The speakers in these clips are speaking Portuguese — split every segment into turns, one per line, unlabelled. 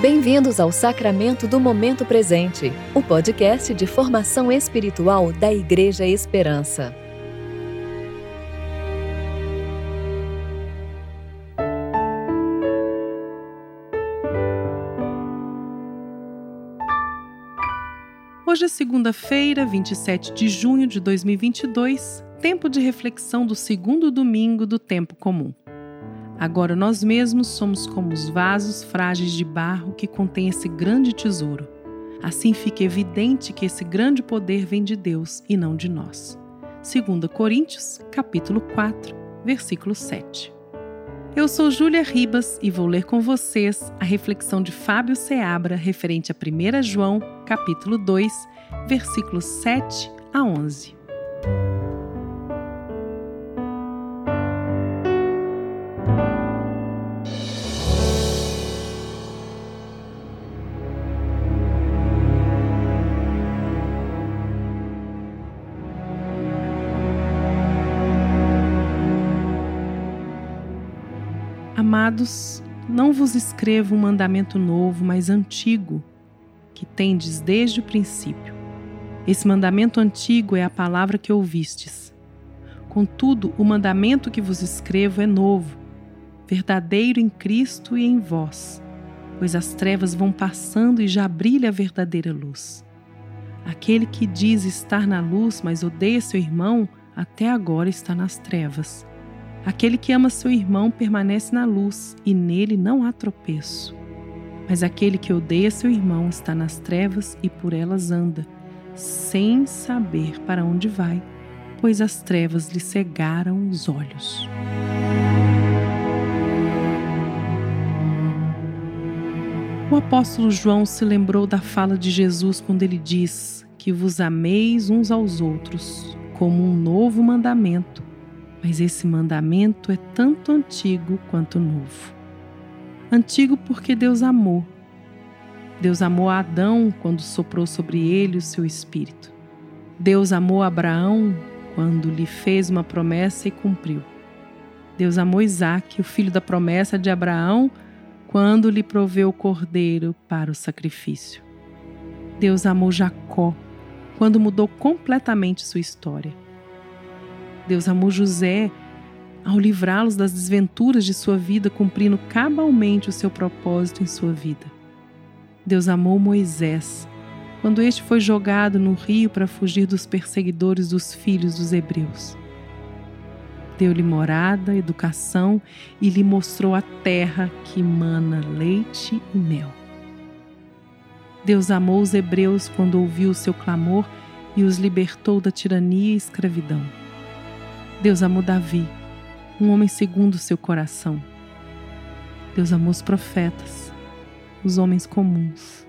Bem-vindos ao Sacramento do Momento Presente, o podcast de formação espiritual da Igreja Esperança.
Hoje é segunda-feira, 27 de junho de 2022, tempo de reflexão do segundo domingo do tempo comum. Agora nós mesmos somos como os vasos frágeis de barro que contêm esse grande tesouro. Assim fica evidente que esse grande poder vem de Deus e não de nós. 2 Coríntios, capítulo 4, versículo 7. Eu sou Júlia Ribas e vou ler com vocês a reflexão de Fábio Seabra referente a 1 João, capítulo 2, versículos 7 a 11. Amados, não vos escrevo um mandamento novo, mas antigo, que tendes desde o princípio. Esse mandamento antigo é a palavra que ouvistes. Contudo, o mandamento que vos escrevo é novo, verdadeiro em Cristo e em vós, pois as trevas vão passando e já brilha a verdadeira luz. Aquele que diz estar na luz, mas odeia seu irmão, até agora está nas trevas. Aquele que ama seu irmão permanece na luz e nele não há tropeço. Mas aquele que odeia seu irmão está nas trevas e por elas anda, sem saber para onde vai, pois as trevas lhe cegaram os olhos. O apóstolo João se lembrou da fala de Jesus quando ele diz que vos ameis uns aos outros, como um novo mandamento mas esse mandamento é tanto antigo quanto novo. Antigo porque Deus amou. Deus amou Adão quando soprou sobre ele o seu espírito. Deus amou Abraão quando lhe fez uma promessa e cumpriu. Deus amou Isaac, o filho da promessa de Abraão, quando lhe proveu o cordeiro para o sacrifício. Deus amou Jacó quando mudou completamente sua história. Deus amou José ao livrá-los das desventuras de sua vida, cumprindo cabalmente o seu propósito em sua vida. Deus amou Moisés quando este foi jogado no rio para fugir dos perseguidores dos filhos dos hebreus. Deu-lhe morada, educação e lhe mostrou a terra que mana leite e mel. Deus amou os hebreus quando ouviu o seu clamor e os libertou da tirania e escravidão. Deus amou Davi, um homem segundo o seu coração. Deus amou os profetas, os homens comuns.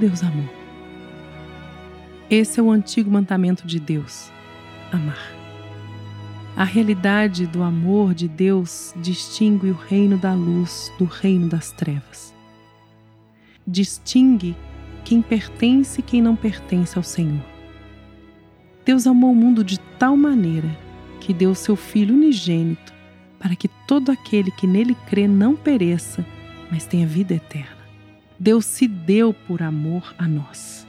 Deus amou. Esse é o antigo mandamento de Deus: amar. A realidade do amor de Deus distingue o reino da luz do reino das trevas. Distingue quem pertence e quem não pertence ao Senhor. Deus amou o mundo de tal maneira que deu seu Filho unigênito para que todo aquele que nele crê não pereça, mas tenha vida eterna. Deus se deu por amor a nós.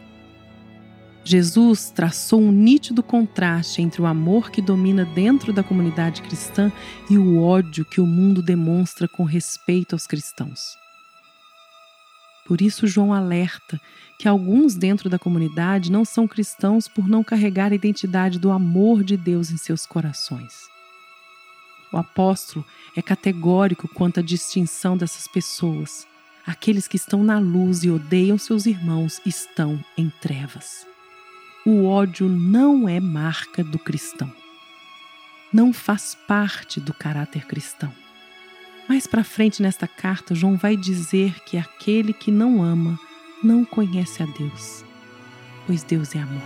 Jesus traçou um nítido contraste entre o amor que domina dentro da comunidade cristã e o ódio que o mundo demonstra com respeito aos cristãos. Por isso, João alerta que alguns dentro da comunidade não são cristãos por não carregar a identidade do amor de Deus em seus corações. O apóstolo é categórico quanto à distinção dessas pessoas. Aqueles que estão na luz e odeiam seus irmãos estão em trevas. O ódio não é marca do cristão. Não faz parte do caráter cristão. Mais para frente nesta carta, João vai dizer que aquele que não ama não conhece a Deus, pois Deus é amor.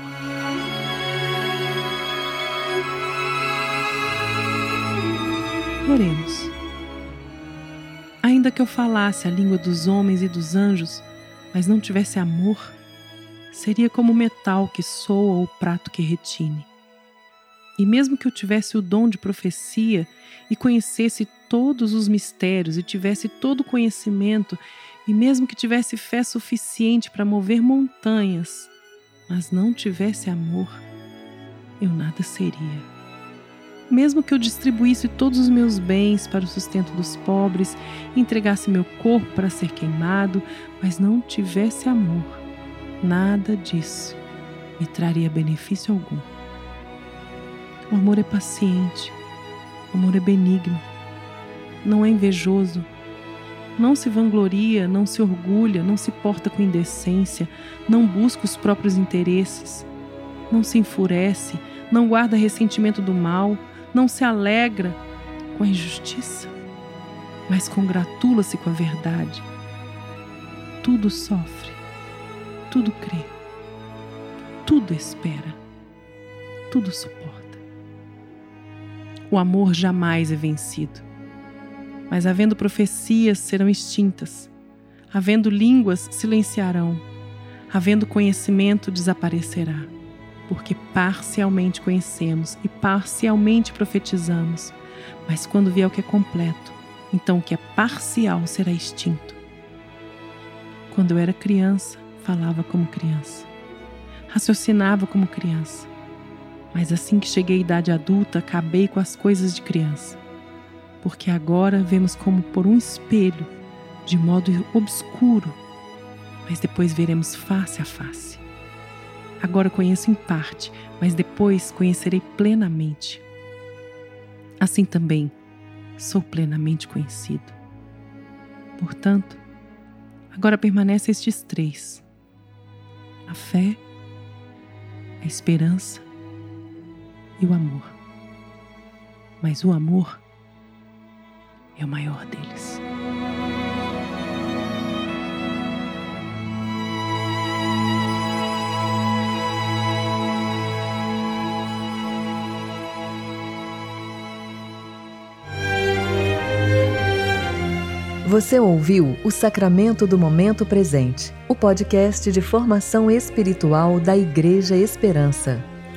Oremos. Ainda que eu falasse a língua dos homens e dos anjos, mas não tivesse amor, seria como o metal que soa ou o prato que retine. E mesmo que eu tivesse o dom de profecia e conhecesse todos os mistérios e tivesse todo o conhecimento, e mesmo que tivesse fé suficiente para mover montanhas, mas não tivesse amor, eu nada seria. Mesmo que eu distribuísse todos os meus bens para o sustento dos pobres, entregasse meu corpo para ser queimado, mas não tivesse amor, nada disso me traria benefício algum. O amor é paciente, o amor é benigno, não é invejoso, não se vangloria, não se orgulha, não se porta com indecência, não busca os próprios interesses, não se enfurece, não guarda ressentimento do mal, não se alegra com a injustiça, mas congratula-se com a verdade. Tudo sofre, tudo crê, tudo espera, tudo suporta. O amor jamais é vencido, mas havendo profecias serão extintas, havendo línguas silenciarão, havendo conhecimento desaparecerá porque parcialmente conhecemos e parcialmente profetizamos. Mas quando vier o que é completo, então o que é parcial será extinto. Quando eu era criança, falava como criança, raciocinava como criança. Mas assim que cheguei à idade adulta, acabei com as coisas de criança. Porque agora vemos como por um espelho, de modo obscuro, mas depois veremos face a face. Agora conheço em parte, mas depois conhecerei plenamente. Assim também sou plenamente conhecido. Portanto, agora permanecem estes três: a fé, a esperança e o amor. Mas o amor é o maior deles.
Você ouviu o Sacramento do Momento Presente, o podcast de formação espiritual da Igreja Esperança.